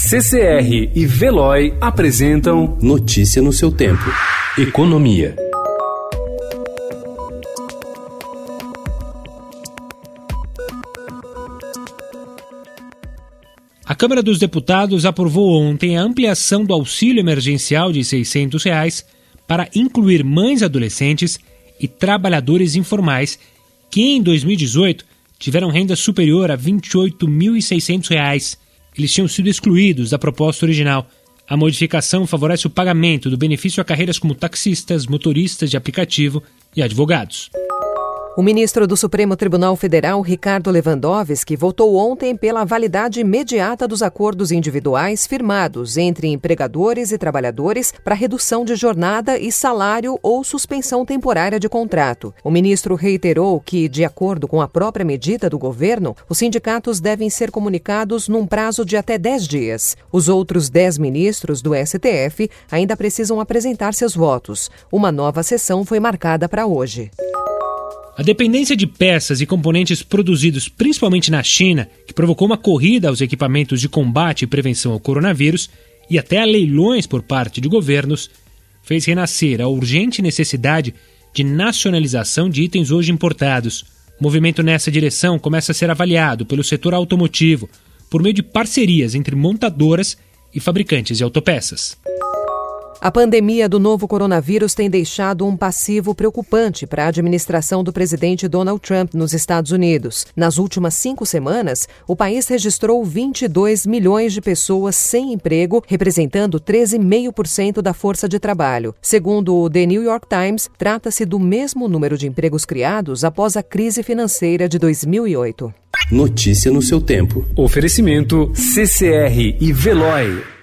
CCR e Veloy apresentam Notícia no seu tempo. Economia. A Câmara dos Deputados aprovou ontem a ampliação do auxílio emergencial de 600 reais para incluir mães adolescentes e trabalhadores informais que em 2018 tiveram renda superior a R$ 28.600. Eles tinham sido excluídos da proposta original. A modificação favorece o pagamento do benefício a carreiras como taxistas, motoristas de aplicativo e advogados. O ministro do Supremo Tribunal Federal, Ricardo Lewandowski, votou ontem pela validade imediata dos acordos individuais firmados entre empregadores e trabalhadores para redução de jornada e salário ou suspensão temporária de contrato. O ministro reiterou que, de acordo com a própria medida do governo, os sindicatos devem ser comunicados num prazo de até 10 dias. Os outros 10 ministros do STF ainda precisam apresentar seus votos. Uma nova sessão foi marcada para hoje. A dependência de peças e componentes produzidos principalmente na China, que provocou uma corrida aos equipamentos de combate e prevenção ao coronavírus e até a leilões por parte de governos, fez renascer a urgente necessidade de nacionalização de itens hoje importados. O movimento nessa direção começa a ser avaliado pelo setor automotivo por meio de parcerias entre montadoras e fabricantes de autopeças. A pandemia do novo coronavírus tem deixado um passivo preocupante para a administração do presidente Donald Trump nos Estados Unidos. Nas últimas cinco semanas, o país registrou 22 milhões de pessoas sem emprego, representando 13,5% da força de trabalho. Segundo o The New York Times, trata-se do mesmo número de empregos criados após a crise financeira de 2008. Notícia no seu tempo. Oferecimento CCR e Veloy.